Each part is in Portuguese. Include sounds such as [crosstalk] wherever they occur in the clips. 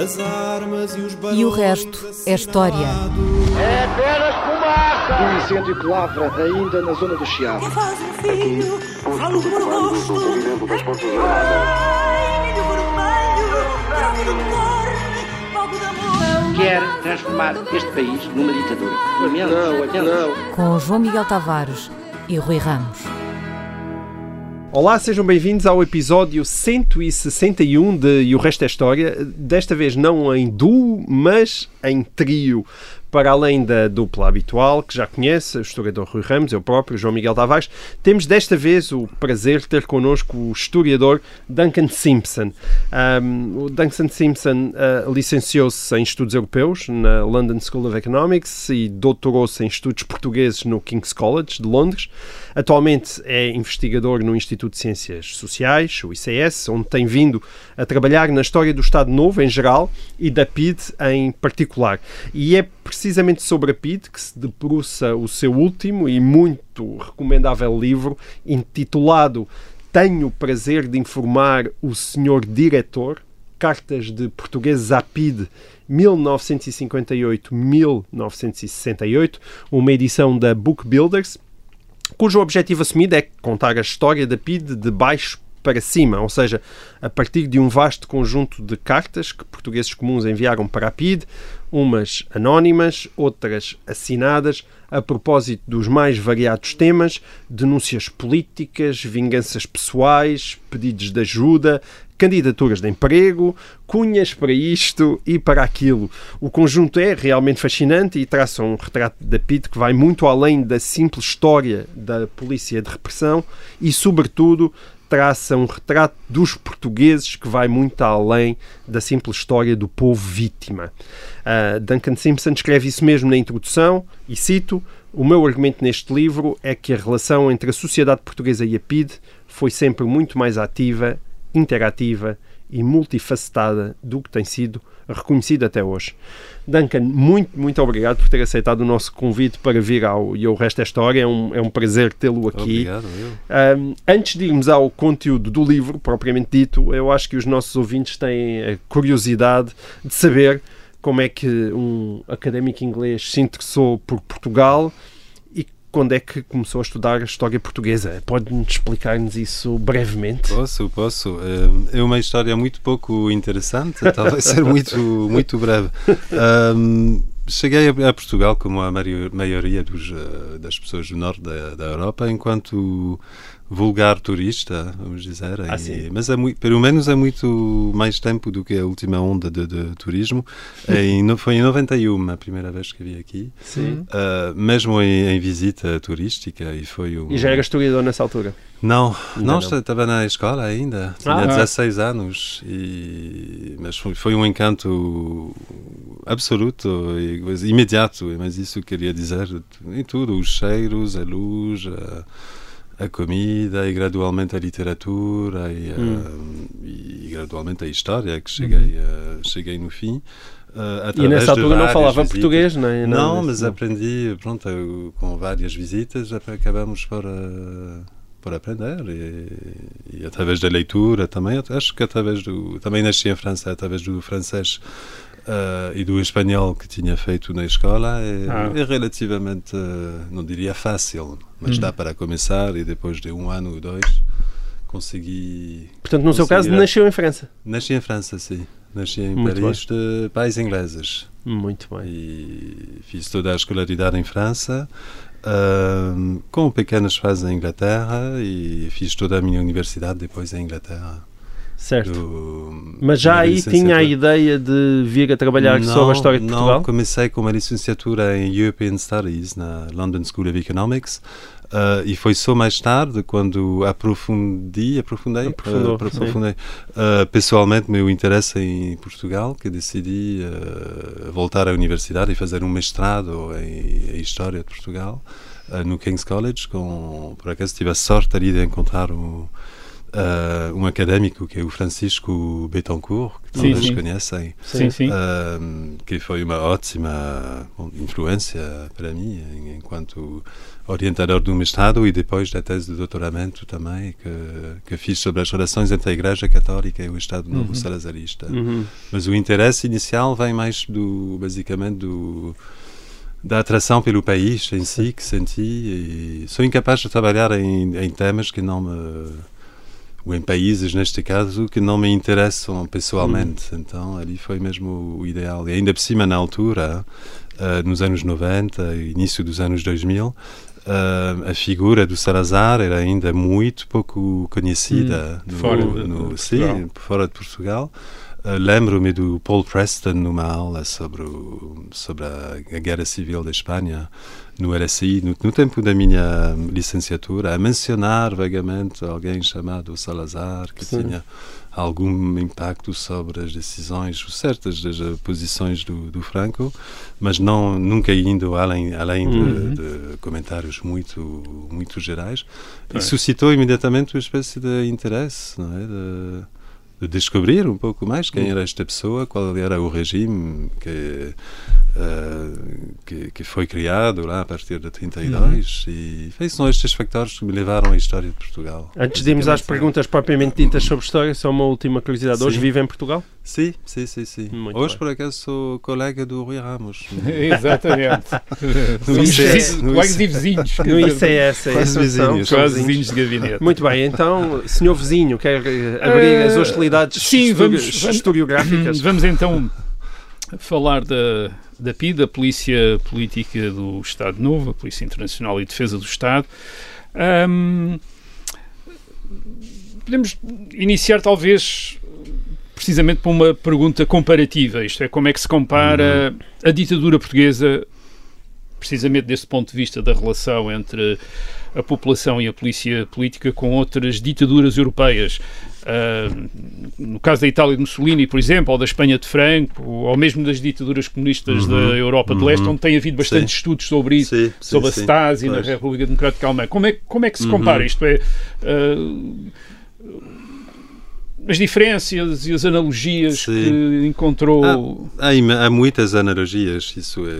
As armas e os E o resto é história. É apenas fumaça! Um incêndio que lavra ainda na zona do Chiado. Faz um filho, falo rosto. Ai, milho vermelho, de amor. Quer transformar este país numa ditadura. Não, não. Com João Miguel Tavares e Rui Ramos. Olá, sejam bem-vindos ao episódio 161 de E o Resto é História. Desta vez não em duo, mas em trio. Para além da dupla habitual, que já conhece, o historiador Rui Ramos, eu próprio, João Miguel Tavares, temos desta vez o prazer de ter connosco o historiador Duncan Simpson. Um, o Duncan Simpson uh, licenciou-se em Estudos Europeus na London School of Economics e doutorou-se em Estudos Portugueses no King's College de Londres. Atualmente é investigador no Instituto de Ciências Sociais, o ICS, onde tem vindo a trabalhar na história do Estado Novo em geral e da PID em particular. E é precisamente sobre a PID que se debruça o seu último e muito recomendável livro, intitulado Tenho o prazer de informar o senhor diretor, Cartas de Portugueses à PID 1958-1968, uma edição da Book Builders, cujo objetivo assumido é contar a história da PID de baixo para cima, ou seja, a partir de um vasto conjunto de cartas que portugueses comuns enviaram para a PID, umas anónimas, outras assinadas, a propósito dos mais variados temas, denúncias políticas, vinganças pessoais, pedidos de ajuda, candidaturas de emprego, cunhas para isto e para aquilo. O conjunto é realmente fascinante e traça um retrato da PID que vai muito além da simples história da polícia de repressão e, sobretudo, traça um retrato dos portugueses que vai muito além da simples história do povo vítima. Uh, Duncan Simpson escreve isso mesmo na introdução e cito: O meu argumento neste livro é que a relação entre a sociedade portuguesa e a PID foi sempre muito mais ativa, interativa e multifacetada do que tem sido reconhecido até hoje. Duncan, muito, muito obrigado por ter aceitado o nosso convite para vir ao E o Resto é História. É um, é um prazer tê-lo aqui. Obrigado. Um, antes de irmos ao conteúdo do livro, propriamente dito, eu acho que os nossos ouvintes têm a curiosidade de saber como é que um académico inglês se interessou por Portugal quando é que começou a estudar a história portuguesa. Pode-nos explicar-nos isso brevemente? Posso, posso. É uma história muito pouco interessante, [laughs] talvez ser muito, muito breve. Um, cheguei a, Portugal, como a maioria dos, eh, das pessoas do norte da, da Europa, enquanto vulgar turista, vamos dizer. Ah, e, mas é muito, pelo menos é muito mais tempo do que a última onda de, de turismo. [laughs] em, foi em 91 a primeira vez que vi aqui. Sim. Uh, mesmo em, em, visita turística. E, foi um, e já era historiador nessa altura? Não, não, não, estava na escola ainda, tinha Ah. 16 anos, e, mas foi, foi um encanto absoluto e imediato, mas isso queria dizer em tudo, os cheiros, a luz, a, a comida e gradualmente a literatura e, Hum. a, e gradualmente a história que cheguei, a- cheguei no fim. uh, E nessa altura não falava visitas. português, não é? Não, mas não. aprendi, pronto, eu, com várias visitas acabamos por, uh, por aprender e, e através da leitura também, acho que através do, também nasci em França, através do francês uh, e do espanhol que tinha feito na escola é, Ah. é relativamente, uh, não diria fácil, mas Hum. dá para começar e depois de um ano ou dois consegui... Portanto, no seu caso, nasceu em França. Nasci em França, sim. Nasci em Muito Paris de pais ingleses Muito bem. e fiz toda a escolaridade em França, ahm, com pequenas fases em Inglaterra e fiz toda a minha universidade depois em Inglaterra. Certo. Do- Mas já aí tinha a ideia de vir a trabalhar sobre a história de não, Portugal? comecei com uma licenciatura em European Studies na London School of Economics ah, e foi só mais tarde quando aprofundi, aprofundei, Aprofundou, ah, aprofundei ah, pessoalmente meu interesse em Portugal que decidi voltar à universidade e fazer um mestrado em, em História de Portugal no King's College com, por acaso tive a sorte ali de encontrar o uh, um académico que é o Francisco Betancourt, que Sim, talvez sim. conhecem, Sim, sim. um, que foi uma ótima bom, influência para mim enquanto orientador do mestrado e depois da tese de doutoramento também que, que fiz sobre as relações entre a Igreja Católica e o Estado Novo Salazarista. Uhum. Mas o interesse inicial vem mais do basicamente do da atração pelo país em si que senti e sou incapaz de trabalhar em, em temas que não me em países neste caso que não me interessam pessoalmente. Então ali foi mesmo o ideal. E ainda por cima na altura eh, nos anos 90 e início dos anos 2000 eh, a figura do Salazar era ainda muito pouco conhecida no, Fora de- no, de sim, Portugal. fora de Portugal. Uh, Lembro-me do Paul Preston numa aula sobre, o- sobre a, a Guerra Civil da Espanha, no RSI, no, no tempo da minha licenciatura, a mencionar vagamente alguém chamado Salazar, que Sim. tinha algum impacto sobre as decisões, certas das posições do, do Franco, mas não nunca indo além, além de- Uhum. de, comentários muito, muito gerais. É. E suscitou imediatamente uma espécie de interesse, não é? De, de descobrir um pouco mais quem era esta pessoa, qual era o regime que, eh, que, que foi criado lá a partir de 32 e foi- são estes factores que me levaram à história de Portugal. Antes de irmos às perguntas propriamente ditas sobre história, só uma última curiosidade. Hoje Sim. vive em Portugal? Sim, sim, sim, sim. Muito Hoje, bem. por acaso, sou colega do Rui Ramos. [laughs] Exatamente. No Somos ICS, vizinhos, no colegas ICS. e vizinhos. No ICS, é Quase vizinhos. Quase Vizinhos. de gabinete. Muito bem, então, senhor vizinho, quer eh, abrir as Eh, hostilidades sim, vamos- historiográficas? [clears throat] Vamos então falar da, da PID, a Polícia Política do Estado Novo, a Polícia Internacional e Defesa do Estado. Ahm, podemos iniciar, talvez, precisamente por uma pergunta comparativa. Isto é, como é que se compara a ditadura portuguesa, precisamente desse ponto de vista da relação entre a população e a polícia política com outras ditaduras europeias. Ah, no caso da Itália de Mussolini, por exemplo, ou da Espanha de Franco, ou mesmo das ditaduras comunistas da Europa de Leste, onde tem havido bastantes Sim. estudos sobre isso, Sim, sim, sobre a sim. Stasi na Pois. República Democrática Alemã. Como é, como é que se compara? Isto é. ah, as diferenças e as analogias Sim. que encontrou. Há, im- há muitas analogias, isso é,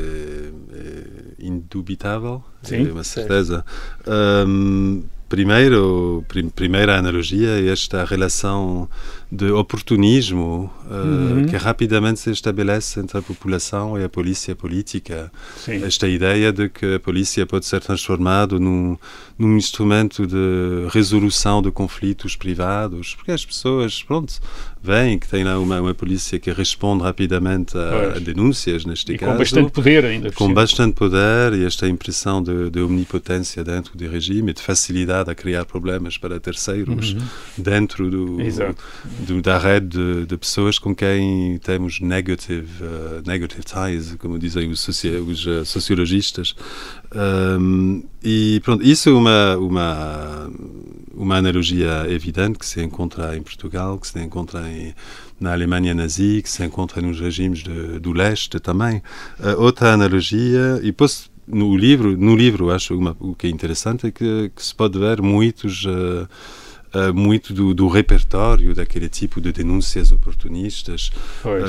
é indubitável, Sim. é uma certeza. Ahm, primeiro, prim- primeira analogia é esta relação de oportunismo ah, Uhum. que rapidamente se estabelece entre a população e a polícia política. Sim. Esta ideia de que a polícia pode ser transformada num, num instrumento de resolução de conflitos privados, porque as pessoas, pronto, veem que tem lá uma, uma polícia que responde rapidamente a, a denúncias, neste E caso. com bastante poder ainda. com bastante poder e esta impressão de, de omnipotência dentro do regime e de facilidade a criar problemas para terceiros dentro do, Uhum. Do- da rede de, de pessoas com quem temos negative, uh, negative ties, como dizem os, soci- os, uh, sociologistas. Um, e pronto, isso é uma, uma, uma analogia evidente que se encontra em Portugal, que se encontra em, na Alemanha nazi, que se encontra nos regimes de, do leste também. Uh, outra analogia, e posso, no livro, no livro acho uma, o que é interessante é que, que se pode ver muitos... uh, uh, muito do, do repertório daquele tipo de denúncias oportunistas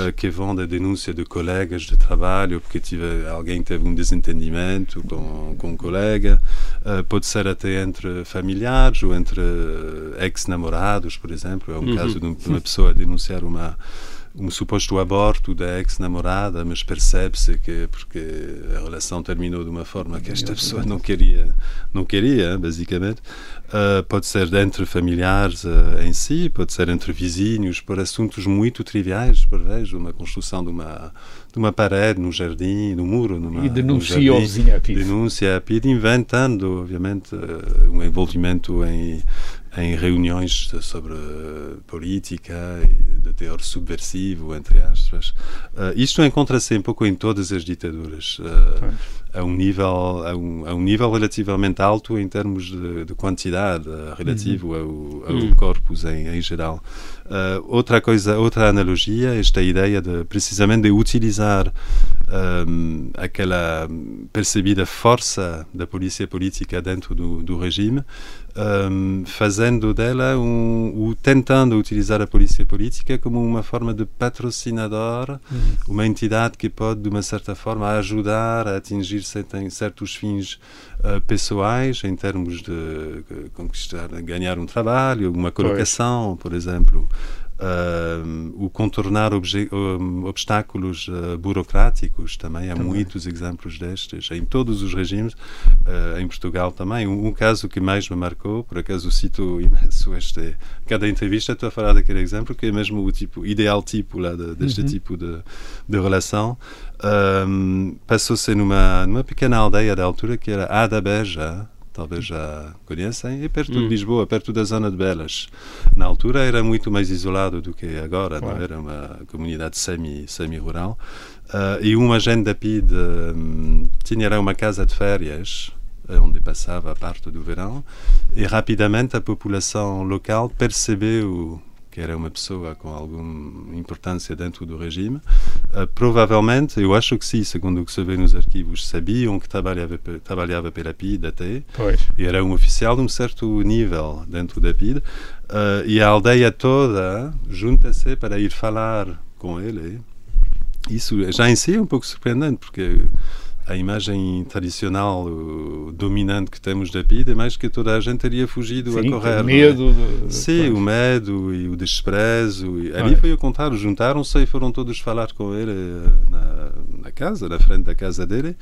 uh, que vão da denúncia de colegas de trabalho porque tive, alguém teve um desentendimento com, com um colega uh, pode ser até entre familiares ou entre ex-namorados por exemplo. É um caso de um- de uma pessoa denunciar uma um suposto aborto da ex-namorada, mas percebe-se que porque a relação terminou de uma forma que esta pessoa não queria, não queria, basicamente. Uh, pode ser entre familiares uh, em si, pode ser entre vizinhos, por assuntos muito triviais, por vezes, uma construção de uma de uma parede no jardim, no muro, numa, E num denuncia o vizinho a PID. Denuncia a PID, inventando, obviamente, uh, um envolvimento em em reuniões sobre política e de teor subversivo, entre aspas. Uh, isto encontra-se um pouco em todas as ditaduras, uh, a, um nível, a, um, a um nível relativamente alto em termos de, de quantidade, uh, relativo ao, ao corpus em, em geral. Outra coisa, outra analogia, esta ideia de precisamente de utilizar um, aquela percebida força da polícia política dentro do, do regime, um, fazendo dela um, ou tentando utilizar a polícia política como uma forma de patrocinador, Uhum. uma entidade que pode, de uma certa forma, ajudar a atingir certos fins uh, pessoais, em termos de uh, conquistar, ganhar um trabalho, uma colocação, por exemplo. Um, o contornar um, obstáculos uh, burocráticos também. Há muitos exemplos destes em todos os regimes uh, em Portugal também. Um, um caso que mais me marcou por acaso cito imenso este cada entrevista estou a falar daquele exemplo que é mesmo o tipo ideal tipo lá de, deste tipo de, de relação. Um, passou-se numa numa pequena aldeia da altura que era a da Beja talvez já conhecem, é perto de Lisboa, perto da zona de Belas. Na altura era muito mais isolado do que agora, não? era uma comunidade semi, semi-rural. Uh, e um agente da PID um, tinha uma casa de férias, onde passava a parte do verão, e rapidamente a população local percebeu que era uma pessoa com alguma importância dentro do regime. Uh, provavelmente, eu acho que sim, segundo o que se vê nos arquivos, sabiam que trabalhava, trabalhava pela PID até, Pois. e era um oficial de um certo nível dentro da PID, uh, e a aldeia toda junta-se para ir falar com ele. Isso já em si é um pouco surpreendente, porque a imagem tradicional dominante que temos da PID é mais que toda a gente teria fugido Sim, a correr. o medo. é? De, Sim, pois. o medo e o desprezo. E ali é. foi o contrário, juntaram-se e foram todos falar com ele uh, na, na casa, na frente da casa dele,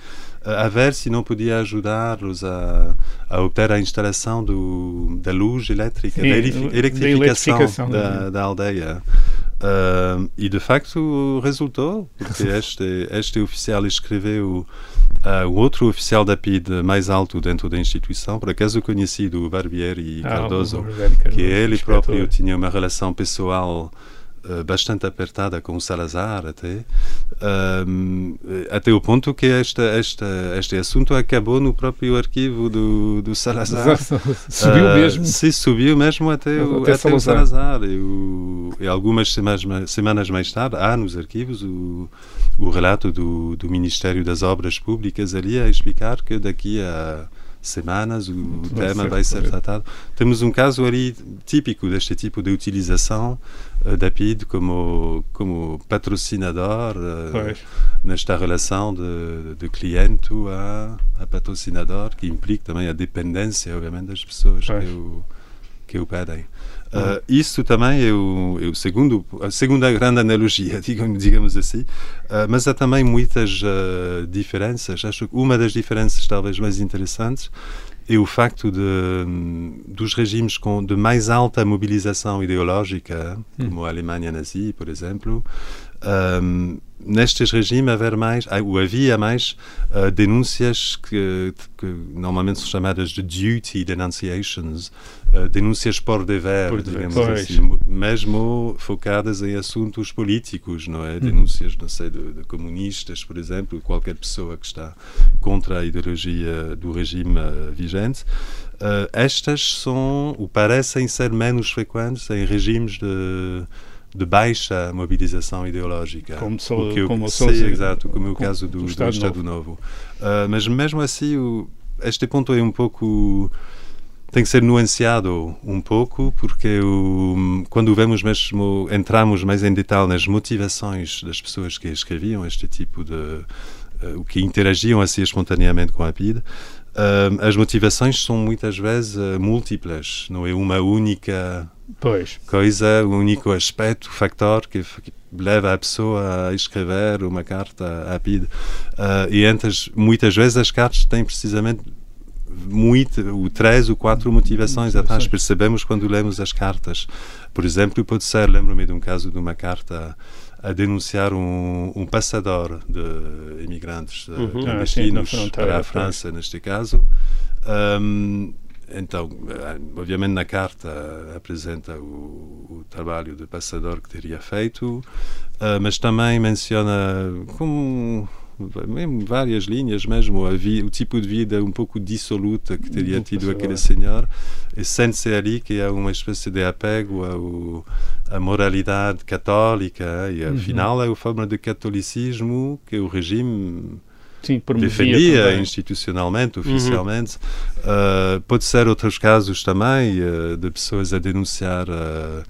uh, a ver se não podia ajudar-los a, a obter a instalação do, da luz elétrica, Sim, da da eletrificação, eletrificação, da, da aldeia. Uh, e de facto resultou, porque [laughs] este, este oficial escreveu uh, o outro oficial da PID mais alto dentro da instituição, por acaso conhecido, o Barbieri Ah, Cardoso, o Barbieri Cardoso, que ele próprio tinha uma relação pessoal bastante apertada com o Salazar até, um, até o ponto que esta, esta, este assunto acabou no próprio arquivo do, do Salazar. [laughs] Subiu mesmo. Sim, subiu mesmo até, o, Até até o Salazar. E, o- e algumas semanas, ma- semanas mais tarde, há nos arquivos o, o relato do, do Ministério das Obras Públicas ali a explicar que daqui a semanas o tema vai ser tratado. Temos um caso ali típico deste tipo de utilização eh, da PID como, como patrocinador Pois. nesta relação de, de cliente a, a patrocinador, que implica também a dependência, obviamente, das pessoas que o, que o pedem. Uh, isso também é o, é o segundo, a segunda grande analogia, [laughs] digamos, digamos assim, Uh, mas há também muitas uh, diferenças. Acho que uma das diferenças talvez mais interessantes é o facto de, hum, dos regimes com de mais alta mobilização ideológica, como a Alemanha nazi, por exemplo, um, nestes regimes haver mais, ah, ou havia mais uh, denúncias que, que normalmente são chamadas de duty denunciations, uh, denúncias por dever, Por dever, digamos pois. assim, mesmo focadas em assuntos políticos, não é? Denúncias, não sei, de, de comunistas, por exemplo, qualquer pessoa que está contra a ideologia do regime vigente. Uh, estas são, ou parecem ser menos frequentes em regimes de de baixa mobilização ideológica. Como só- O que eu- como sim, exato, como é o como caso do, do do Estado Estado, Novo. Ah, mas mesmo assim, o- este ponto é um pouco tem que ser nuanciado um pouco porque o, quando vemos mesmo entramos mais em detalhe nas motivações das pessoas que escreviam este tipo de uh, que interagiam assim espontaneamente com a PID uh, as motivações são muitas vezes uh, múltiplas não é uma única Pois. coisa, o único aspecto, factor que, que leva a pessoa a escrever uma carta à PID. Uh, e entre as- muitas vezes as cartas têm precisamente muito, o três ou quatro motivações atrás. Percebemos quando lemos as cartas. Por exemplo, pode ser, lembro-me de um caso de uma carta a denunciar um, um passador de imigrantes uh, Uhum. Ah, sim, para a. França, neste caso. Um, então, eh, obviamente na carta apresenta o, o trabalho de passador que teria feito, eh, mas também menciona como mesmo várias linhas, mesmo o tipo de vida um pouco dissoluta que teria Uhum, tido é. aquele senhor, e sente-se ali que há uma espécie de apego ao, à moralidade católica, e afinal é a forma de catolicismo que o regime Sim, promovia também. institucionalmente, oficialmente. Uh, pode ser outros casos também uh, de pessoas a denunciar uh,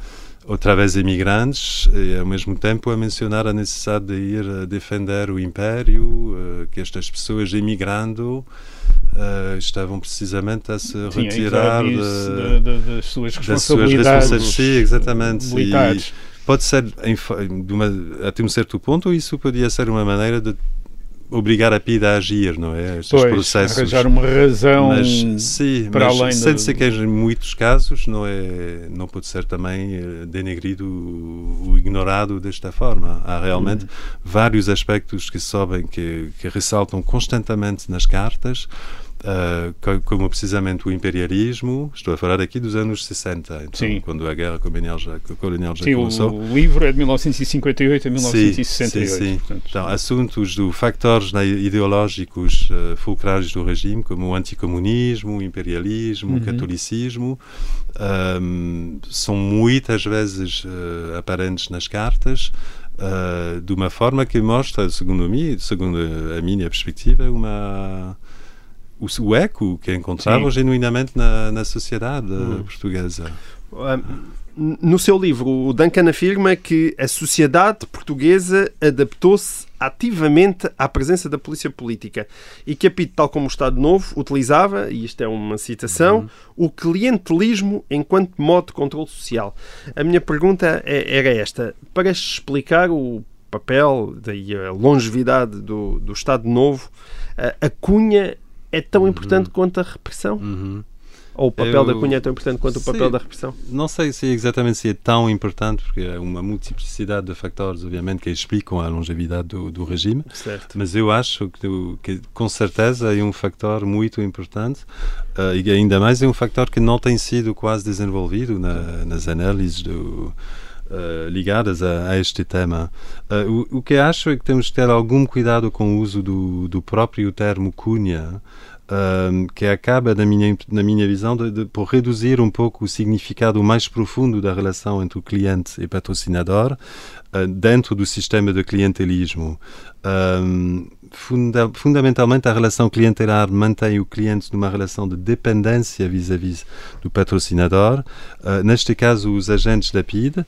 outra vez imigrantes e ao mesmo tempo a mencionar a necessidade de ir defender o império, que estas pessoas emigrando uh, estavam precisamente a se Sim, retirar de- de- de- das suas das suas responsabilidades. responsabilidades. Sim, exatamente. Militares. E pode ser, em de uma, até um certo ponto, isso podia ser uma maneira de obrigar a PIDE a agir, não é? Estes Pois, processos. arranjar uma razão Mas, sim, para mas além sente-se do- que em muitos casos não, é, não pode ser também eh, denegrido o, o ignorado desta forma. Há realmente Uhum. vários aspectos que sobem, que, que ressaltam constantemente nas cartas, ah, co- como precisamente o imperialismo. Estou a falar aqui dos anos 60, então, Sim. quando a guerra colonial já, colonial já Sim, começou. o livro é de 1958 a Sim, 1968. sim, sim. portanto, Então, assuntos do factores né, ideológicos uh, fulcrais do regime, como o anticomunismo, o imperialismo, Uhum. o catolicismo, um, são muitas vezes uh, aparentes nas cartas, uh, de uma forma que mostra, segundo mim, segundo a minha perspectiva, uma o, o eco que encontravam Sim. genuinamente na, na sociedade Hum. portuguesa. Um, no seu livro, o Duncan afirma que a sociedade portuguesa adaptou-se ativamente à presença da polícia política e que a PIT, tal como o Estado Novo, utilizava, e isto é uma citação, o clientelismo enquanto modo de controle social. A minha pergunta é- era esta. Para explicar o papel e a longevidade do, do Estado Novo, a, a cunha é tão importante quanto a repressão? Uhum. Ou o papel Eu- da cunha é tão importante quanto o papel da repressão? Não sei se exatamente se é tão importante, porque há uma multiplicidade de fatores, obviamente, que explicam a longevidade do, do regime, Certo. mas eu acho que, que com certeza é um fator muito importante eh, e ainda mais é um fator que não tem sido quase desenvolvido na- nas análises do, eh, ligadas a, a este tema. Eh, o, o que acho é que temos que ter algum cuidado com o uso do, do próprio termo cunha, um, que acaba, na minha, na minha visão, de, de- por reduzir um pouco o significado mais profundo da relação entre o cliente e patrocinador uh, dentro do sistema de clientelismo. Um, funda- fundamentalmente, a relação clientelar mantém o cliente numa relação de dependência vis-à-vis do patrocinador, uh, neste caso, os agentes da PIDE,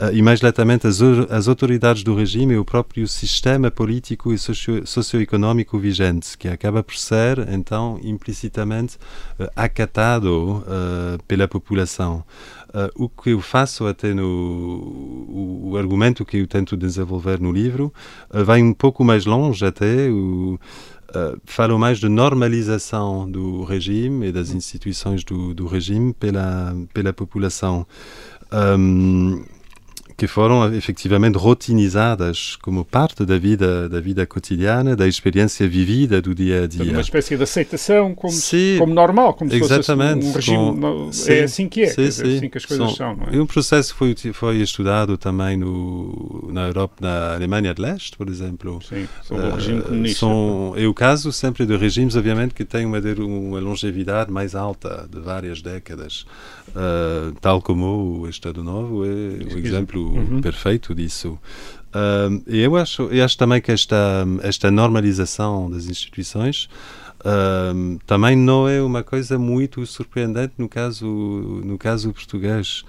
Uh, e mais latamente as, as autoridades do regime e o próprio sistema político e socio- socioeconómico vigente, que acaba por ser, então, implicitamente uh, acatado pela população. Uh, o que eu faço até no o, o argumento que eu tento desenvolver no livro uh, vai um pouco mais longe até o, uh, falo mais de normalização do regime e das instituições do, do regime pela pela população. Um, que foram efetivamente rotinizadas como parte da vida da vida cotidiana, da experiência vivida do dia a dia. uma espécie de aceitação como, Sim, como normal, como se exatamente, fosse um regime. com- sim, é assim que é, sim, dizer, sim. assim que as coisas são. não é? E um processo foi, foi estudado também no, na Europa, na Alemanha de Leste, por exemplo. Sim, sobre o regime comunista. São, é o caso sempre de regimes, obviamente, que têm uma, uma longevidade mais alta, de várias décadas. Eh, tal como o Estado Novo é o exemplo Uhum. perfeito disso. E eu acho, eu acho também que esta, esta normalização das instituições um, também não é uma coisa muito surpreendente no caso, no caso português.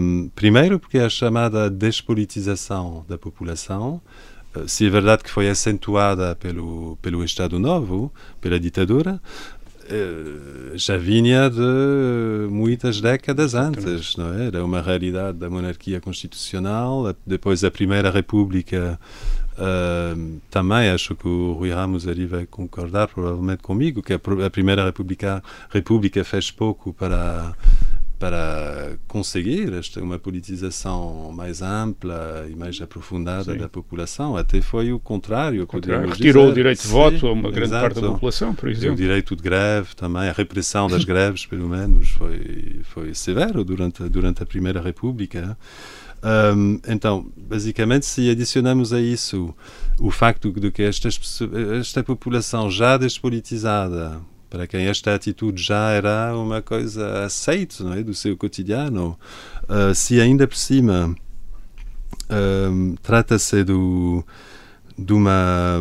Um, primeiro, porque é a chamada despolitização da população. uh, Se é verdade que foi acentuada pelo, pelo Estado Novo, pela ditadura, eh, já vinha de muitas décadas antes, não é? Era uma realidade da monarquia constitucional, depois a Primeira República ah, também acho que o Rui Ramos ali vai concordar provavelmente comigo que a, a Primeira República, República fez pouco para para conseguir esta uma politização mais ampla e mais aprofundada Sim. da população até foi o contrário, Contrário, Retirou dizer. o direito de Sim, voto a uma grande exato. parte da população, por O exemplo. direito de greve também, a repressão das greves, pelo menos, foi, foi severo durante, durante a Primeira República. Um, então, basicamente, se adicionamos a isso o facto de que estas, esta população já despolitizada, para quem esta atitude já era uma coisa aceita não é, do seu cotidiano, uh, se ainda por cima um, trata-se do de uma,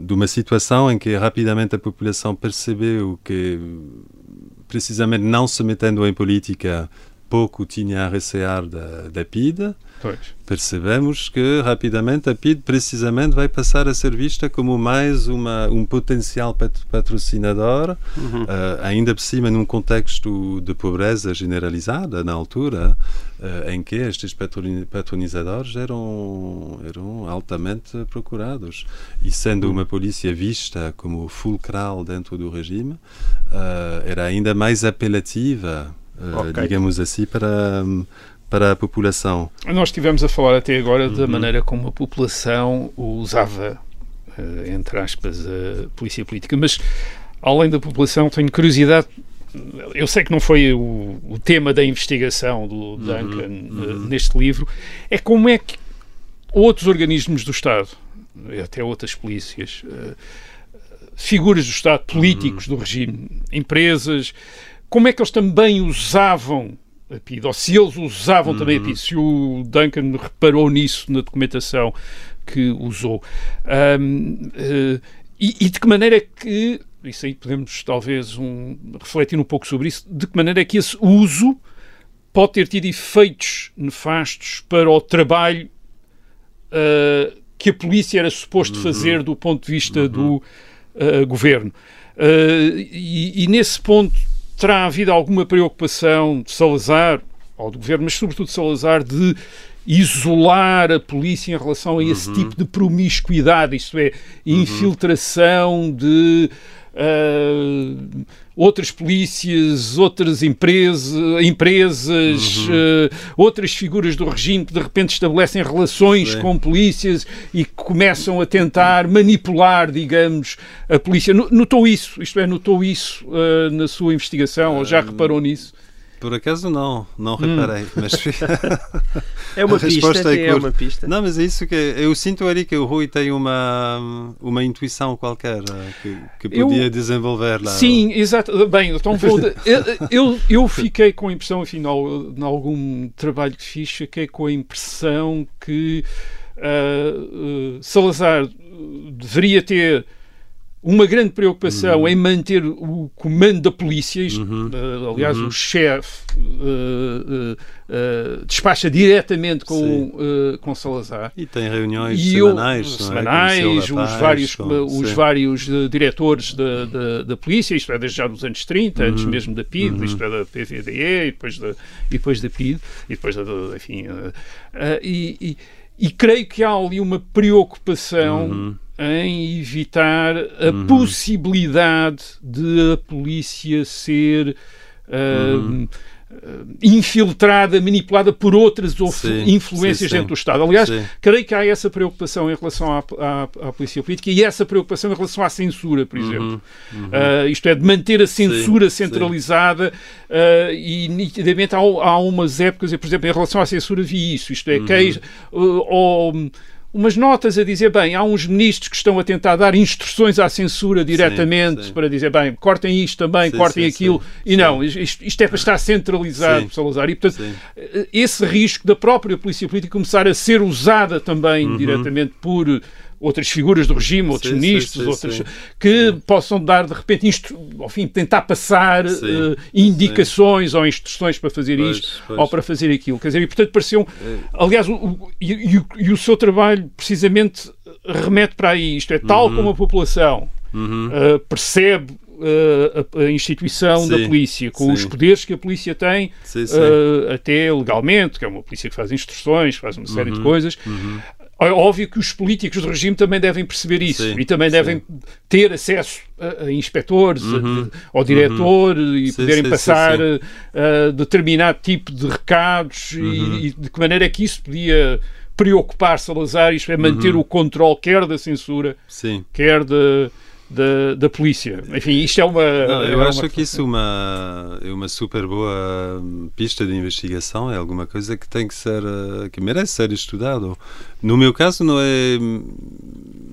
de uma situação em que rapidamente a população percebeu que, precisamente não se metendo em política, pouco tinha a recear da, da PID, Pois. percebemos que rapidamente a PID precisamente vai passar a ser vista como mais uma, um potencial pat- patrocinador, eh, ainda por cima num contexto de pobreza generalizada na altura, eh, em que estes patroni- patronizadores eram, eram altamente procurados. E sendo uma polícia vista como fulcral dentro do regime, eh, era ainda mais apelativa, eh, Ok. digamos assim, para, para a população. Nós estivemos a falar até agora da maneira como a população usava, eh, entre aspas, a polícia política, mas além da população, tenho curiosidade. Eu sei que não foi o, o tema da investigação do Duncan eh, neste livro, é como é que outros organismos do Estado, até outras polícias, eh, figuras do Estado, políticos do regime, empresas, como é que eles também usavam a PID, ou se eles usavam também a PID, se o Duncan reparou nisso na documentação que usou. Ahm, eh, e, e de que maneira é que, isso aí podemos talvez um, refletir um pouco sobre isso, de que maneira é que esse uso pode ter tido efeitos nefastos para o trabalho ah, que a polícia era suposto fazer do ponto de vista do ah, governo. Ah, e, e nesse ponto terá havido alguma preocupação de Salazar, ou do governo, mas sobretudo de Salazar, de isolar a polícia em relação a esse tipo de promiscuidade, isto é, infiltração de ah, outras polícias, outras empresas, empresas ah, outras figuras do regime que de repente estabelecem relações Sim. com polícias e começam a tentar manipular, digamos, a polícia. No- Notou isso? Isto é, notou isso ah, na sua investigação ou já reparou nisso? Por acaso não, não reparei, mas [laughs] É uma [laughs] A pista, é é, uma pista. não, mas é isso que eu sinto ali que o Rui tem uma uma intuição qualquer eh, que, que Eu- podia desenvolver lá. Sim, exato. Bem, então vou. de- [laughs] eu, eu, eu fiquei com a impressão, afinal, em algum trabalho que fiz, fiquei com a impressão que ah, ah, Salazar deveria ter uma grande preocupação em manter o comando da polícia. Isto, ah, aliás, o chefe ah, ah, despacha diretamente com, com Salazar. E tem reuniões E eu- semanais, não é? semanais, o os rapaz, vários, com- os sim. vários diretores da, da, da polícia, isto é, desde já dos anos 30, Uhum. antes mesmo da PID, isto é, da PVDE, e depois da, e depois da PID, e depois da, enfim, e, e, e creio que há ali uma preocupação Uhum. Em evitar a possibilidade de a polícia ser eh, Uhum. eh, infiltrada, manipulada por outras Sim, influências sim, sim. dentro do Estado. Aliás, creio que há essa preocupação em relação à, à, à polícia política e essa preocupação em relação à censura, por exemplo. Ah, isto é, de manter a censura Uhum. Centralizada ah, e nitidamente há, há umas épocas, por exemplo, em relação à censura vi isso, isto é, Uhum. queijo, ah, ou umas notas a dizer, bem, há uns ministros que estão a tentar dar instruções à censura diretamente sim. para dizer, bem, cortem isto também, Sim, cortem sim, aquilo, sim, e sim. não, isto, isto é para estar centralizado Sim. Salazar. E, portanto, Sim. eh, esse risco da própria polícia política começar a ser usada também Uhum. diretamente por outras figuras do regime, outros Sim, ministros, sim, outras que possam dar de repente, instru... enfim, tentar passar eh, indicações ou instruções para fazer Pois, isto pois. ou para fazer aquilo. Quer dizer, e portanto pareceu. Aliás, o, o- e, o- e o seu trabalho precisamente remete para aí. Isto é, tal Uhum. como a população eh, percebe eh, a, a instituição da Sim, polícia, com sim. os poderes que a polícia tem, Sim, eh, até legalmente, que é uma polícia que faz instruções, faz uma Uhum. série de coisas. É óbvio que os políticos do regime também devem perceber isso Sim, e também sim. devem ter acesso a, a inspectores, a- Uhum. de- ao diretor e Sim, poderem sim, passar sim, eh, determinado tipo de recados Uhum. e, e de que maneira é que isso podia preocupar Salazar, isto é, Uhum. manter o controle quer da censura, Sim. quer da, da, da polícia. Enfim, isto é uma. Não, é eu uma acho que isso é uma, é uma super boa hum, pista de investigação, é alguma coisa que tem que ser, eh, que merece ser estudado. No meu caso, não é,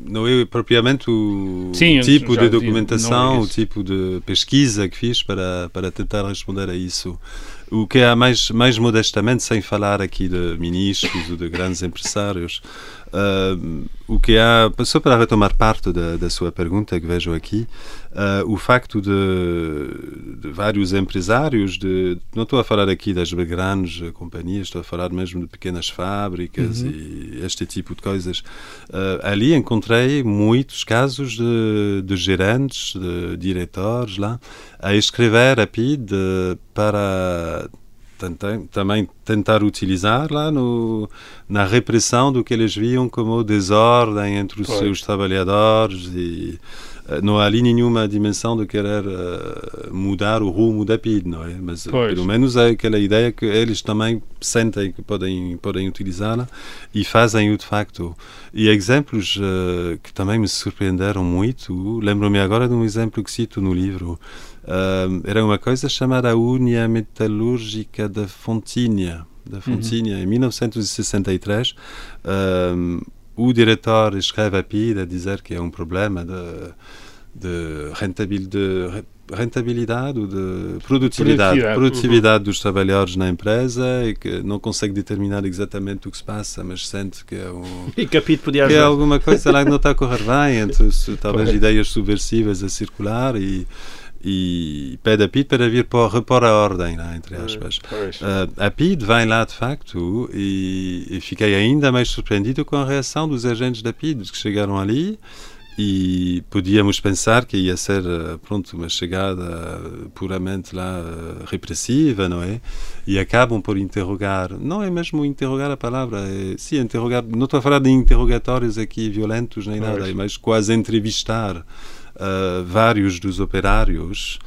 não é propriamente o Sim, tipo de não documentação, é o tipo de pesquisa que fiz para, para tentar responder a isso. O que é mais, mais modestamente, sem falar aqui de ministros ou de grandes empresários, ah, o que há, só para retomar parte da, da sua pergunta que vejo aqui, ah, o facto de, de vários empresários, de, não estou a falar aqui das grandes companhias, estou a falar mesmo de pequenas fábricas e este tipo de coisas. Ah, ali encontrei muitos casos de, de gerentes, de diretores lá, a escrever a PID para também tentar utilizar lá no, na repressão do que eles viam como desordem entre os Pois. seus trabalhadores e eh, não há ali nenhuma dimensão de querer eh, mudar o rumo da PID, não é? Mas eh, Pois. pelo menos é aquela ideia que eles também sentem que podem, podem utilizá-la e fazem-o de facto. E exemplos eh, que também me surpreenderam muito, lembro-me agora de um exemplo que cito no livro, Um, era uma coisa chamada Unia Metalúrgica da Fontinha, da Fontinha, em 1963. Um, o diretor escreve a PID a dizer que é um problema de, de, rentabil, de re- rentabilidade ou de produtividade, Produtividade. produtividade dos trabalhadores na empresa e que não consegue determinar exatamente o que se passa, mas sente que é um, [laughs] que é alguma coisa lá que não está a correr bem, entre talvez [laughs] ideias subversivas a circular e, e pede a PID para vir pôr, repor a ordem, lá, entre aspas. Ah, a PID vem lá de facto e, e fiquei ainda mais surpreendido com a reação dos agentes da PID que chegaram ali e podíamos pensar que ia ser eh, pronto uma chegada puramente lá eh, repressiva não é e acabam por interrogar não é mesmo interrogar a palavra é, sim interrogar não estou a falar de interrogatórios aqui violentos nem nada Pois. é mais quase entrevistar ah, vários dos operários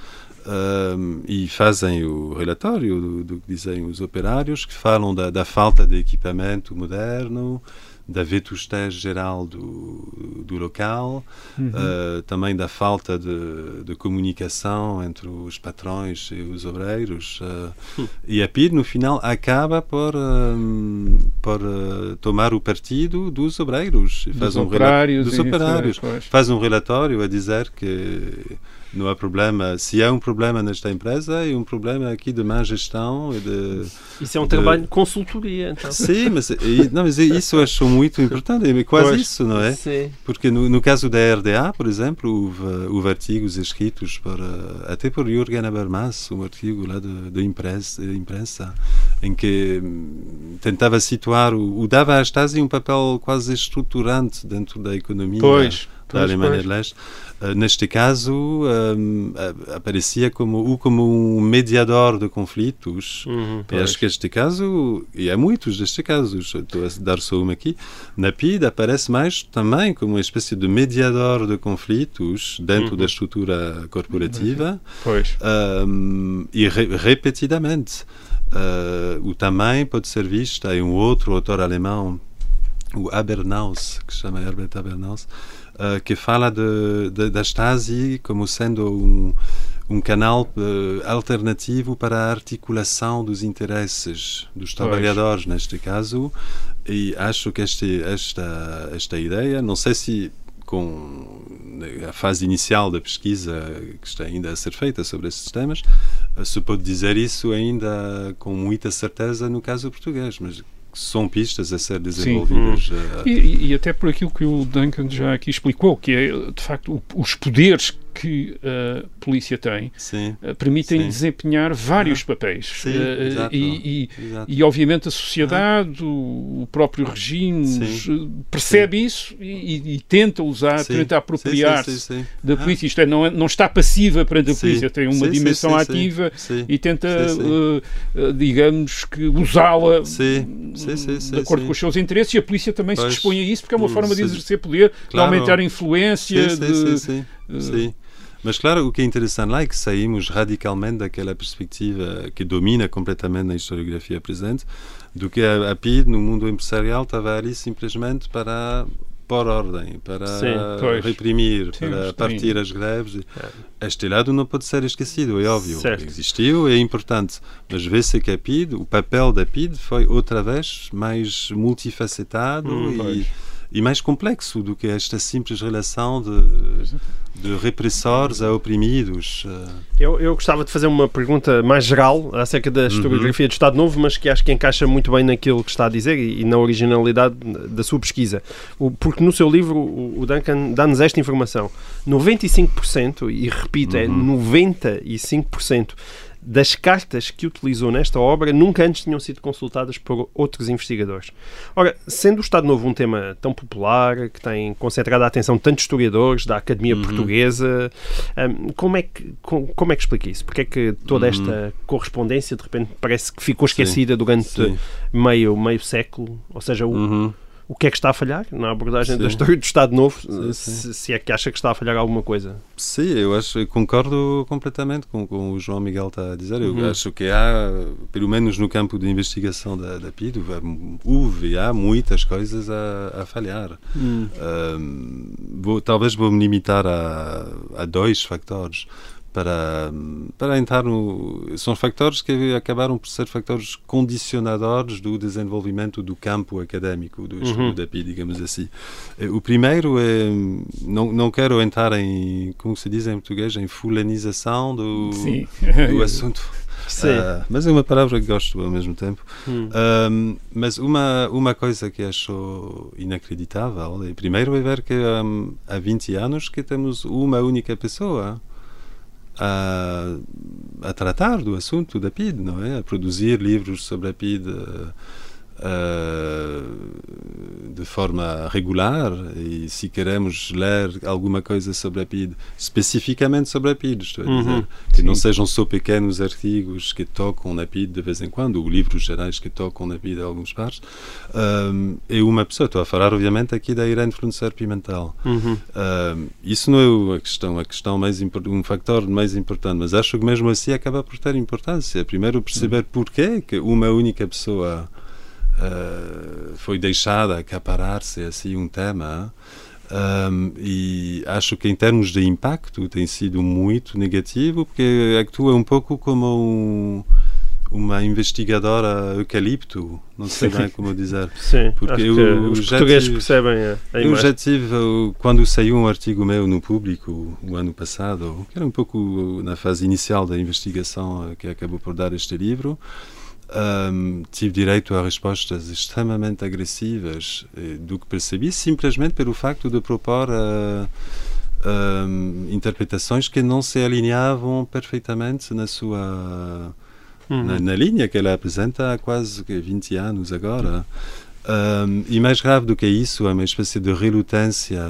um, e fazem o relatório do, do que dizem os operários, que falam da, da falta de equipamento moderno, da vetustez geral do, do local, uh, também da falta de, de comunicação entre os patrões e os obreiros. uh, e a PID, no final, acaba por, um, por uh, tomar o partido dos obreiros. Dos faz um operários dos operários pois. faz um relatório a dizer que não há problema. Se há um problema nesta empresa, é um problema aqui de má gestão e de. Isso é um de- trabalho de consultoria, então. Sim, mas, e- não, mas isso eu acho muito importante, é quase Pois. isso, não é? Sim. Porque no, no caso da RDA, por exemplo, houve, houve artigos escritos por, eh, até por Jürgen Habermas, um artigo lá de, de imprensa, imprensa, em que hum, tentava situar, o, o dava à Stasi um papel quase estruturante dentro da economia Pois, da pois, Alemanha pois. de Leste. Eh, neste caso, a- aparecia como, o como um mediador de conflitos. Uhum. E acho que este caso, e há muitos destes casos, estou a dar só uma aqui, na PID aparece mais também como uma espécie de mediador de conflitos dentro da estrutura corporativa Pois. um, e re- repetidamente. Uh, o também pode ser visto, há um outro autor alemão, o Habernaus, que se chama Herbert Habernaus, uh, que fala de, de, da Stasi como sendo um, um canal uh, alternativo para a articulação dos interesses dos trabalhadores, neste caso, e acho que este, esta, esta ideia, não sei se com a fase inicial da pesquisa que está ainda a ser feita sobre esses temas, eh, se pode dizer isso ainda com muita certeza no caso português, mas são pistas a ser desenvolvidas. eh, E, e até por aquilo que o Duncan já aqui explicou, que é, de facto, o- os poderes que a polícia tem Sim, eh, permitem Sim. desempenhar vários papéis. Sim, Eh, exato. e, e, exato. e, obviamente, a sociedade, o, o próprio regime, eh, percebe isso e, e- tenta usar, tenta apropriar-se da polícia. Isto é, não, é- não está passiva perante a polícia, tem uma dimensão ativa e tenta, eh, eh, digamos que, usá-la de acordo com os seus interesses e a polícia também se Pois. dispõe a isso porque é uma Hum, forma de exercer poder, de Claro. aumentar a influência, Sim, sim, de... sim, eh, sim. Mas claro, o que é interessante lá é que saímos radicalmente daquela perspectiva que domina completamente na historiografia presente, do que a, a PID no mundo empresarial estava ali simplesmente para pôr ordem, para Sim, reprimir, Sim, para partir as greves. Este lado não pode ser esquecido, é óbvio. Certo. Existiu, é importante. Mas vê-se que a PID, o papel da PID foi outra vez mais multifacetado Hum, e, e mais complexo do que esta simples relação de, de repressores a oprimidos. eh. Eu, eu gostava de fazer uma pergunta mais geral acerca da historiografia do Estado Novo, mas que acho que encaixa muito bem naquilo que está a dizer e, e na originalidade da sua pesquisa. O- porque no seu livro o, o Duncan dá-nos esta informação. 95%, e repito, é 95% das cartas que utilizou nesta obra nunca antes tinham sido consultadas por outros investigadores. Ora, sendo o Estado Novo um tema tão popular, que tem concentrado a atenção de tantos historiadores da Academia Portuguesa, hum, como, é que, com- como é que explica isso? Porque é que toda esta correspondência de repente parece que ficou esquecida durante Sim. meio, meio século? Ou seja, o, Uhum. O que é que está a falhar na abordagem da Sim. história do Estado Novo? Sim, se, se é que acha que está a falhar alguma coisa. Sim, eu acho, eu concordo completamente com, com o João Miguel está a dizer. Eu Uhum. acho que há, pelo menos no campo de investigação da, da PID, houve há muitas coisas a, a falhar. Ahm, vou, talvez vou me limitar a, a dois factores. Para, para entrar no. São factores que acabaram por ser factores condicionadores do desenvolvimento do campo académico, do estudo da PID, digamos assim. Eh, O primeiro é. Não, não quero entrar em. Como se diz em português? Em fulanização do, Sim. do assunto. [laughs] Sim. Ah, mas é uma palavra que gosto ao mesmo tempo. Hum. Mas uma, uma coisa que acho inacreditável, é, primeiro é ver que ahm, há 20 anos que temos uma única pessoa a, a tratar do assunto da PID, não é? A produzir livros sobre a PID ah, de forma regular e se queremos ler alguma coisa sobre a PID, especificamente sobre a PID, estou a Uhum. dizer, que não sejam só pequenos artigos que tocam na PID de vez em quando, ou livros gerais que tocam na PID em alguns pares, ahm, é uma pessoa, estou a falar obviamente aqui da Irene Fluncer Pimentel. Uhum. Ahm, isso não é a questão, a questão mais um factor mais importante, mas acho que mesmo assim acaba por ter importância. Primeiro perceber porquê que uma única pessoa ah, foi deixada acaparar-se assim um tema. Ahm, e acho que em termos de impacto tem sido muito negativo porque atua um pouco como um, uma investigadora eucalipto, não sei bem como dizer. [laughs] Sim, Porque eu os portugueses tive- percebem a, a Eu imagem. já tive, uh, quando saiu um artigo meu no público o ano passado, que era um pouco uh, na fase inicial da investigação uh, que acabou por dar este livro, um, tive direito a respostas extremamente agressivas eh, do que percebi, simplesmente pelo facto de propor uh, um, interpretações que não se alinhavam perfeitamente na sua Uhum. na, na linha que ela apresenta há quase que 20 anos agora. Um, e mais grave do que isso, é uma espécie de relutância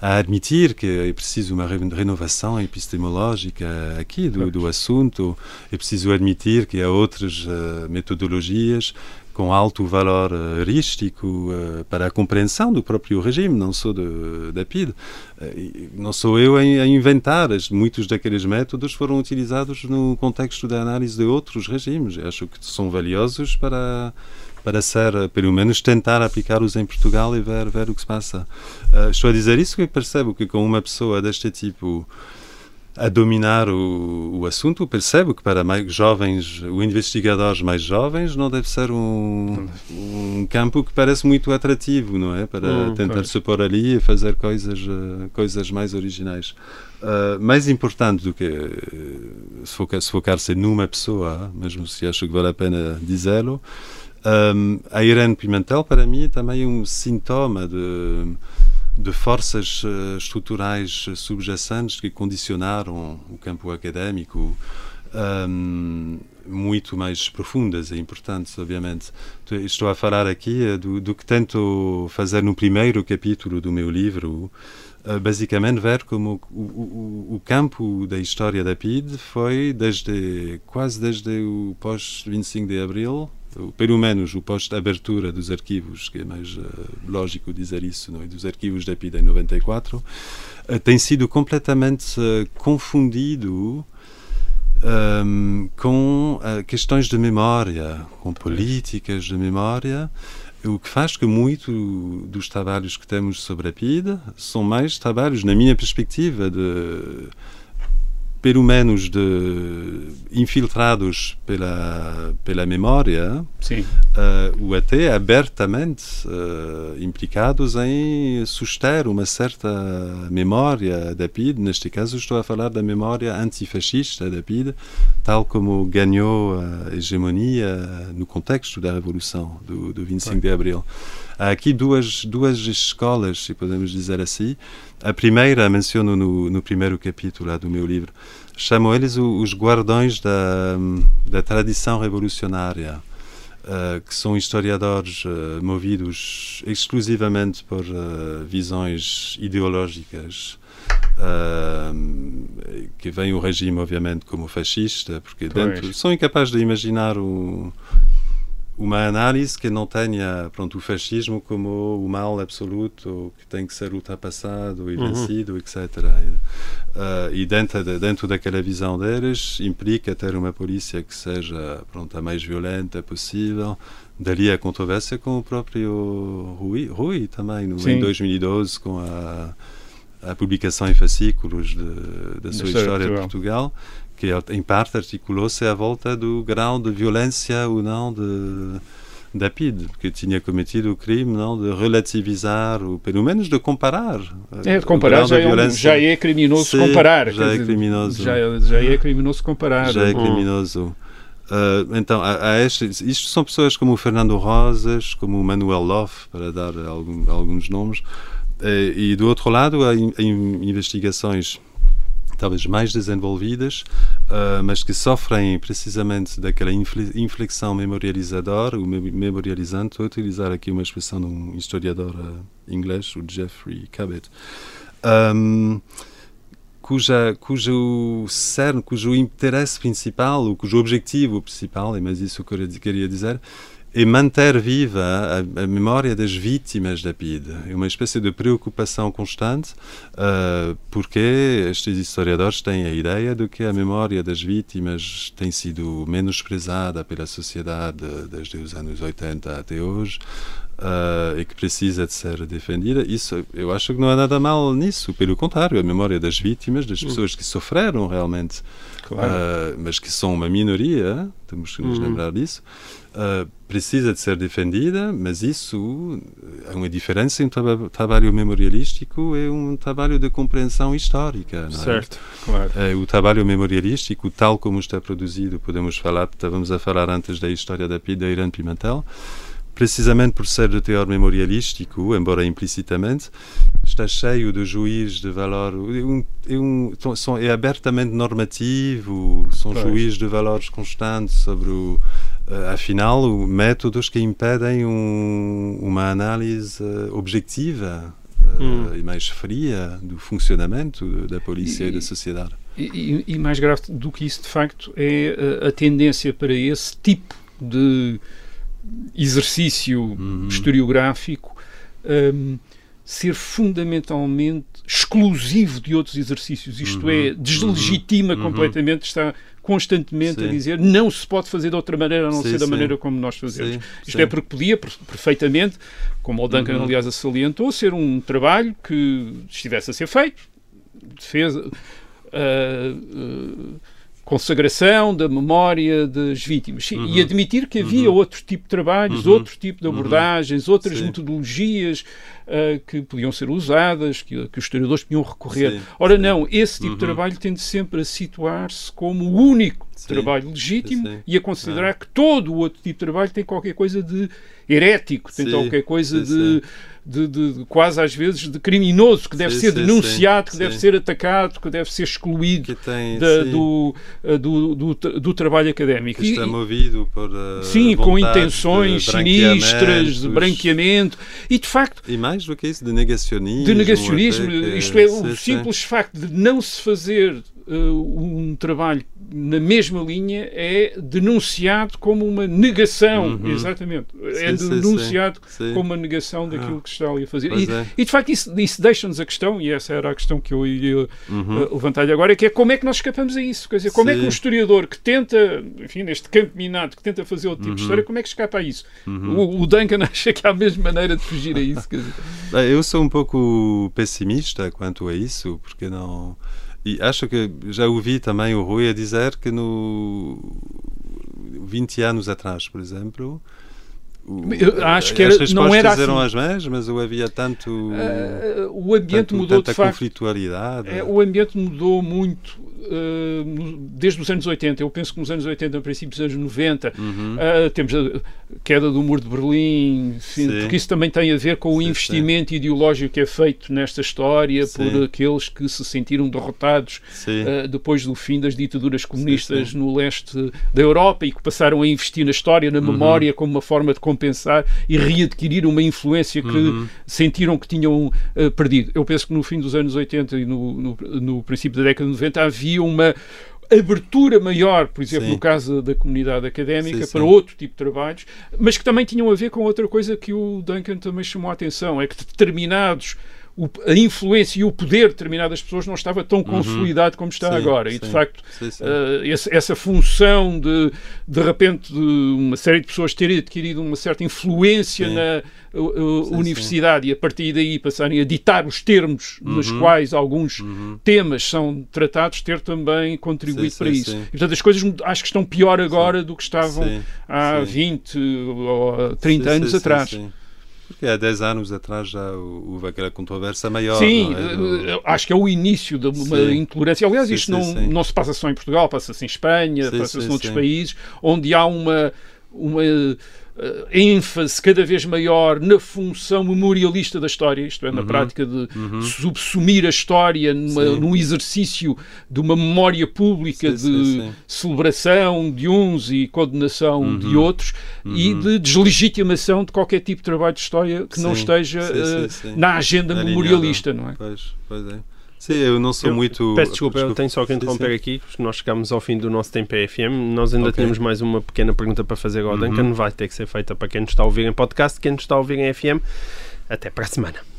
a, admitir que é preciso uma re- renovação epistemológica aqui do, do assunto, é preciso admitir que há outras eh, metodologias com alto valor eh, heurístico eh, para a compreensão do próprio regime, não só de, da PID. Não sou eu a, inventar, muitos daqueles métodos foram utilizados no contexto da análise de outros regimes. Acho que são valiosos para para ser, eh, pelo menos, tentar aplicá-los em Portugal e ver, ver o que se passa. Eh, estou a dizer isso porque percebo que com uma pessoa deste tipo a dominar o, o assunto, percebo que para mais jovens, o investigadores mais jovens, não deve ser um, um campo que parece muito atrativo, não é? Para Hum, tentar claro. se pôr ali e fazer coisas, eh, coisas mais originais. Uh, mais importante do que se focar-se numa pessoa, mesmo se acho que vale a pena dizê-lo, um, a Irene Pimentel, para mim, também é um sintoma de, de forças eh, estruturais eh, subjacentes que condicionaram o campo académico um, muito mais profundas e importantes, obviamente. Estou a falar aqui eh, do, do que tento fazer no primeiro capítulo do meu livro, basicamente ver como o, o, o campo da história da PID foi desde quase desde o pós 25 de abril pelo menos o pós-abertura dos arquivos, que é mais eh, lógico dizer isso, não é? dos arquivos da PID em 94, eh, tem sido completamente eh, confundido ehm, com questões de memória, com políticas de memória, o que faz que muito dos trabalhos que temos sobre a PID são mais trabalhos, na minha perspectiva, de pelo menos de infiltrados pela pela memória Sim. uh, ou até abertamente uh, implicados em suster uma certa memória da PID. Neste caso, estou a falar da memória antifascista da PID, tal como ganhou a hegemonia no contexto da Revolução do, do 25 de Abril. Há aqui duas, duas escolas, se podemos dizer assim. A primeira, menciono no, no primeiro capítulo do meu livro, chamo eles os guardões da, da tradição revolucionária. Uh, que são historiadores uh, movidos exclusivamente por uh, visões ideológicas que vem o regime obviamente como fascista porque dentro, são incapazes de imaginar um, uma análise que não tenha pronto o fascismo como o mal absoluto que tem que ser ultrapassado e uhum. vencido etc uh, e dentro de, dentro daquela visão deles implica ter uma polícia que seja pronto a mais violenta possível. Dali a controvérsia com o próprio Rui, Rui também no, em 2012 com a a publicação em fascículos da sua história de Portugal que em parte articulou-se à volta do grau de violência ou não de da PID, que tinha cometido o crime não de relativizar, ou pelo menos de comparar. É, de comparar já, é, já é criminoso Sim, comparar. Já é criminoso. Já, já é criminoso comparar. Já é criminoso. Uh, então, a, a este, isto são pessoas como o Fernando Rosas, como o Manuel Loff, para dar algum, alguns nomes, uh, e do outro lado há, in, há investigações talvez mais desenvolvidas, uh, mas que sofrem precisamente daquela inflexão memorializadora, o memorializante. Vou utilizar aqui uma expressão de um historiador uh, inglês, o Jeffrey Cabot. Um, cuja, cujo cerne, cujo interesse principal, cujo objetivo principal, é mais isso que eu queria dizer, e manter viva a, a, memória das vítimas da PID. É uma espécie de preocupação constante, uh, porque estes historiadores têm a ideia de que a memória das vítimas tem sido menosprezada pela sociedade desde os anos 80 até hoje. Uh, e que precisa de ser defendida. Isso, eu acho que não há nada mal nisso. Pelo contrário, a memória das vítimas, das hum. pessoas que sofreram realmente, claro. uh, mas que são uma minoria, temos que nos uhum. lembrar disso, uh, precisa de ser defendida, mas isso é uma diferença entre um trabalho memorialístico e um trabalho de compreensão histórica. É? Certo, claro. Uh, o trabalho memorialístico, tal como está produzido, podemos falar, estávamos a falar antes da história da, da Irene Pimentel, precisamente por ser de teor memorialístico, embora implicitamente, está cheio de juízes de valor, é, um, é, um, são, é abertamente normativo, são pois. juízes de valores constantes sobre o, uh, afinal, métodos que impedem um, uma análise uh, objetiva uh, hum. e mais fria do funcionamento da polícia e, e da sociedade. E, e, mais grave do que isso, de facto, é a tendência para esse tipo de exercício uhum. historiográfico um, ser fundamentalmente exclusivo de outros exercícios, isto uhum. é, deslegitima uhum. completamente, está constantemente sim. a dizer não se pode fazer de outra maneira a não sim, ser da sim. maneira como nós fazemos. Isto é porque podia perfeitamente, como o Duncan uhum. aliás salientou, ser um trabalho que estivesse a ser feito, defesa. Uh, uh, consagração da memória das vítimas uhum. e admitir que havia uhum. outro tipo de trabalhos, uhum. outro tipo de uhum. abordagens, outras Sim. metodologias uh, que podiam ser usadas, que, que, os historiadores podiam recorrer. Sim. Ora, não, esse tipo de uhum. trabalho tende sempre a situar-se como o único Sim. trabalho legítimo e a considerar ah. que todo o outro tipo de trabalho tem qualquer coisa de herético, tem qualquer coisa de de, de, quase às vezes de criminoso que deve sim, ser denunciado, sim, que deve ser atacado, que deve ser excluído tem, da, do, eh, do, do, do, trabalho académico. Que está movido por uh, sim, com intenções de sinistras, de branqueamento. E de facto e mais do que isso de negacionismo. De negacionismo, isto é, o simples facto de não se fazer um trabalho na mesma linha, é denunciado como uma negação, Uhum. exatamente, é Sim, sim, denunciado sim. Sim. como uma negação daquilo Ah. que está ali a fazer. E, é. e, de facto isso, isso deixa-nos a questão, e essa era a questão que eu ia Uhum. uh, levantar-lhe agora, que é como é que nós escapamos a isso? Quer dizer, como é que um historiador que tenta, enfim, neste campo minado, que tenta fazer outro tipo Uhum. de história, como é que escapa a isso? O, o Duncan [laughs] acha que há a mesma maneira de fugir a isso. Quer dizer, Eu sou um pouco pessimista quanto a isso, porque não. E acho que já ouvi também o Rui a dizer que no 20 anos atrás, por exemplo, o- Eu acho que as era- não era respostas eram assim. as mesmas ou havia tanto, uh, o ambiente tanto mudou tanta de facto. conflitualidade. É, o ambiente mudou muito uh, no- desde os anos 80. Eu penso que nos anos 80, no princípio dos anos 90, Uhum. uh, temos a queda do muro de Berlim, enfim, Sim. porque isso também tem a ver com o Sim, investimento ideológico que é feito nesta história Sim. por aqueles que se sentiram derrotados Sim. depois do fim das ditaduras comunistas sim. no leste da Europa e que passaram a investir na história, na Uhum. memória, como uma forma de compensar e readquirir uma influência que Uhum. sentiram que tinham uh, perdido. Eu penso que no fim dos anos 80 e no, no, no princípio da década de 90 havia uma abertura maior, por exemplo, Sim. no caso da comunidade académica, Sim, para sim. outro tipo de trabalhos, mas que também tinham a ver com outra coisa que o Duncan também chamou a atenção, é que determinados a influência e o poder de determinadas pessoas não estava tão consolidado como está Uhum. Sim, agora. E, de sim. facto, Sim, esse- essa função de, de repente, de uma série de pessoas terem adquirido uma certa influência na uh, uh, universidade e a partir daí passarem a ditar os termos nos Uhum. quais alguns Uhum. temas são tratados, ter também contribuído para isso. E, portanto, as coisas acho que estão pior agora do que estavam há sim. 20 ou 30 Sim, anos atrás. Porque há 10 anos atrás já houve aquela controvérsia maior. Sim, é? eh, Do- acho que é o início de uma Sim. intolerância. Aliás, Sim, isto sim, não, sim. não se passa só em Portugal, passa-se em Espanha, passa-se sim, noutros sim. países, onde há uma, uma eh, ênfase cada vez maior na função memorialista da história, isto é, na prática de subsumir a história numa- Uhum. Num exercício de uma memória pública Sim, de sim, sim. celebração de uns e condenação Uhum. de outros e de deslegitimação de qualquer tipo de trabalho de história que não esteja eh, sim. na agenda Alinhado. memorialista, não é? Pois, pois é. Sim, eu não sou Eu muito. Peço desculpa, eu tenho só que Sim, interromper sim. aqui, porque nós chegamos ao fim do nosso tempo EFM. Nós ainda Ok. temos mais uma pequena pergunta para fazer ao Uhum. Duncan. Vai ter que ser feita para quem nos está a ouvir em podcast, quem nos está a ouvir em FM. Até para a semana.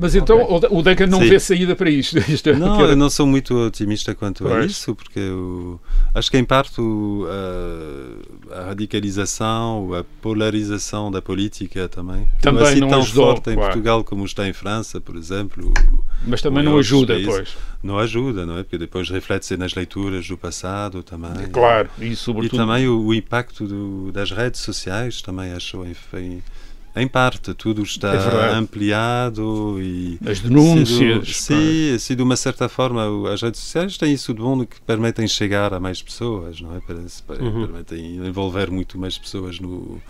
Mas então o o Duncan não Sim. vê saída para isto. [laughs] Isto é Não, eu não sou muito otimista quanto a Pois. isso, porque eu acho que em parte o, a, a radicalização, a polarização da política também, que Também não é assim não tão ajudou, forte em claro. Portugal como está em França, por exemplo. mas também não ajuda, países. pois. Não ajuda, não é? Porque depois reflete-se nas leituras do passado também. Claro, e E sobretudo. também o, o impacto do- das redes sociais também acho em, em, parte tudo está É ampliado e As denúncias. sido, sim, se de uma certa forma as redes sociais têm isso de bom que permitem chegar a mais pessoas, não é? Uhum. Permitem envolver muito mais pessoas no,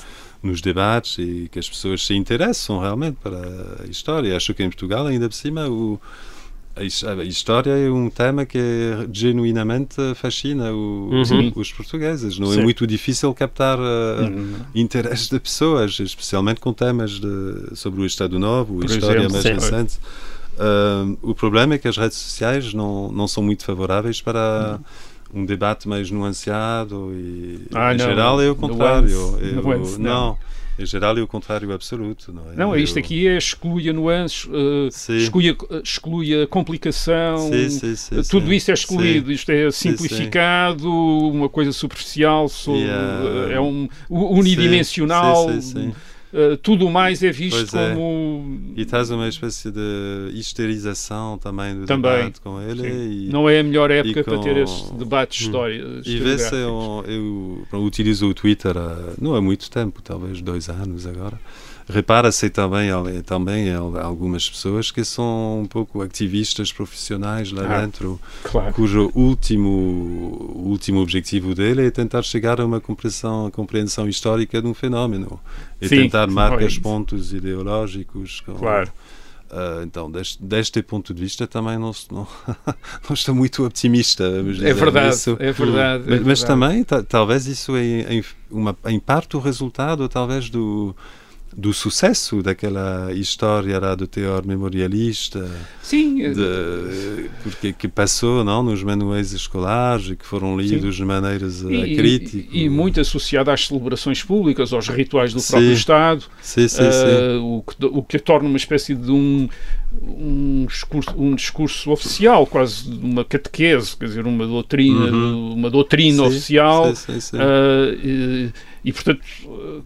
nos debates e que as pessoas se interessam realmente para a história. Acho que em Portugal ainda por cima o a his- a história é um tema que genuinamente fascina o- Uhum. os portugueses. Não Sim. é muito difícil captar uh, Hum, interesse de pessoas, especialmente com temas de, sobre o Estado Novo, Por história exemplo, mais sim. recente. Uh, o problema é que as redes sociais não, não são muito favoráveis para um debate mais nuanceado e Ah, em não, geral é o contrário. nuance, Eu- nuance, não. Em geral é o contrário absoluto. Não, é? Não, isto Eu- aqui é exclui a nuances, eh, exclui, a, exclui a complicação, Sim, sim, sim, eh, tudo isso é excluído. Isto é Sim, sim. simplificado, uma coisa superficial, so- E, eh, é um unidimensional. Sim, sim, eh, tudo mais é visto é. como. E traz uma espécie de histerização também do Também. debate com ele. E, Não é a melhor época e para ter com- esse debate de história. E vê-se, eu, eu pronto, utilizo o Twitter há, não há muito tempo, talvez dois anos agora. Repara-se também, também al- algumas pessoas que são um pouco ativistas profissionais lá Ah, dentro, Claro. cujo último, último objetivo dele é tentar chegar a uma compreensão, a compreensão histórica de um fenómeno e Sim, tentar marcar pois. pontos ideológicos. Com, Claro. ah, então, deste, deste ponto de vista, também não, não, [laughs] não estou muito otimista. É verdade, isso. é verdade. é Mas, mas verdade. também, ta- talvez isso é em, uma, em parte o resultado, talvez, do, do sucesso daquela história lá do teor memorialista, Sim, eh, de, porque que passou não nos manuais escolares e que foram lidos de maneiras eh, e, críticas. e, e muito associado às celebrações públicas, aos rituais do Sim. próprio Estado, Sim, sim, eh, sim. o, que, o que torna uma espécie de um, um, discurso, um discurso oficial, quase uma catequese, quer dizer, uma doutrina, Uhum. uma doutrina Sim, oficial. sim, sim, sim. E, portanto,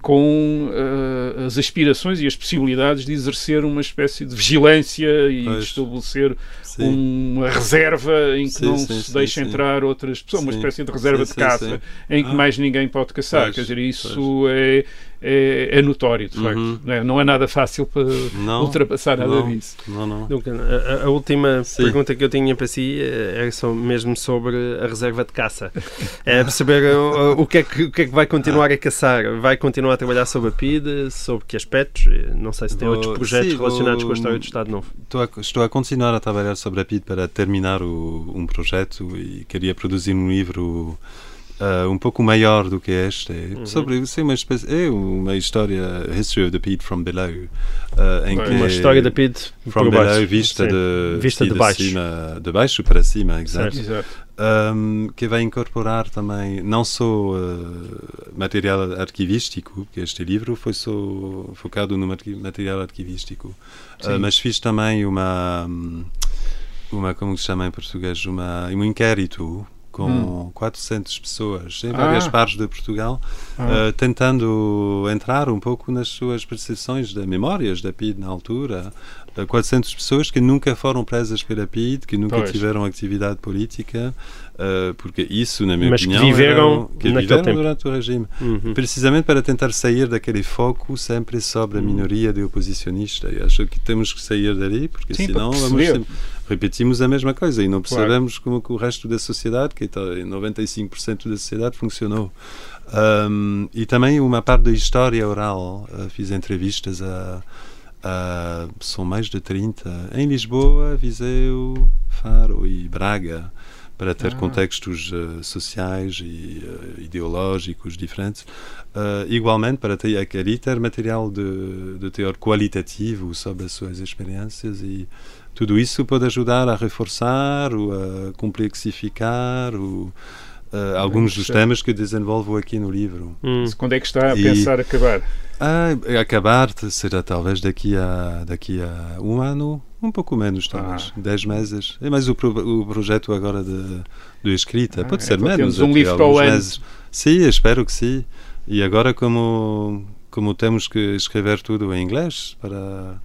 com eh, as aspirações e as possibilidades de exercer uma espécie de vigilância e Pois. de estabelecer Sim. uma reserva em que Sim, não sim, se sim, deixa sim. entrar outras pessoas, uma espécie de reserva Sim, de caça sim. em que Ah. mais ninguém pode caçar. Pois, Quer dizer, isso é, é, é notório, de facto. Uhum. Não, é, não é nada fácil para Não, ultrapassar nada não, disso. Não, não. Duncan, a, a última Sim. pergunta que eu tinha para si eh, era só mesmo sobre a reserva de caça. [laughs] É perceber uh, o, que é que, o que é que vai continuar a caçar. Vai continuar a trabalhar sobre a PIDE, sobre que aspectos? Eh, Não sei se tem Vou- outros projetos sim, relacionados vou- com a história do Estado Novo. Estou a, estou a continuar a trabalhar sobre a PID para terminar o, um projeto e queria produzir um livro ah, um pouco maior do que este. Uhum. Sobre sim, uma, espécie, é uma história, History of the PID from Below. ah, em que Uma história da PIDE From below, baixo. vista, Sim. de, Vista sim, de baixo. cima, de baixo para cima, exato. Um, que vai incorporar também não só uh, material arquivístico, porque este livro foi só focado no material arquivístico, uh, mas fiz também uma, um, uma como se chama em português, uma, um inquérito com 400 pessoas em várias Ah. partes de Portugal, Ah. uh, tentando entrar um pouco nas suas percepções de memórias da PID na altura. Uh, 400 pessoas que nunca foram presas pela PID, que nunca Pois. tiveram atividade política, uh, porque isso, na minha Mas que opinião, viveram eram- que viveram tempo. durante o regime. Uhum. Precisamente para tentar sair daquele foco sempre sobre a Hum. minoria de oposicionista. E acho que temos que sair dali, porque Sim, senão vamos sempre- repetimos a mesma coisa e não Claro. percebemos como que o resto da sociedade, que está em 95% da sociedade, funcionou. Um, e também uma parte da história oral. Uh, fiz entrevistas a, a- São mais de 30. Em Lisboa, Viseu, Faro e Braga. Para ter Ah. contextos uh, sociais e uh, ideológicos diferentes. Uh, igualmente, para ter, ali ter material de, de teor qualitativo sobre as suas experiências e tudo isso pode ajudar a reforçar ou a complexificar o, uh, alguns dos temas que desenvolvo aqui no livro. Hum. Quando é que está a E- pensar acabar? Ah, acabar será talvez daqui a, daqui a um ano, um pouco menos, talvez, Ah. dez meses. É mais o, pro- o projeto agora de, de escrita, Ah, pode ser então menos. temos um até livro para o alguns ano. meses. Sim, espero que sim. E agora, como, como temos que escrever tudo em inglês para,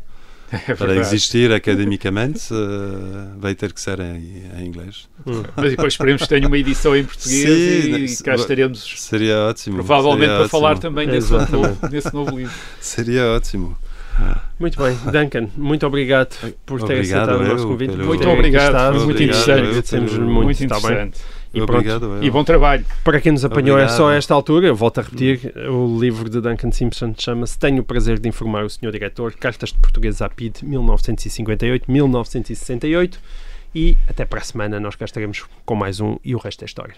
É para existir academicamente, eh, vai ter que ser em, em inglês. Mas depois esperemos que tenha uma edição em português Sim, e, né, cá estaremos Seria ótimo. provavelmente seria para falar ótimo. também desse novo, desse novo livro. Seria ótimo. Muito bem, Duncan, muito obrigado por ter Obrigado aceitado o nosso convite. Muito obrigado, muito Obrigado interessante. eu muito, Muito está bem? E pronto, Obrigado. eu. E bom trabalho. Para quem nos apanhou é só Obrigado. a esta altura, eu volto a repetir, o livro de Duncan Simpson chama-se Tenho o prazer de informar o Sr. Diretor, Cartas de Português à PID, 1958-1968 e até para a semana nós cá estaremos com mais um e o resto é história.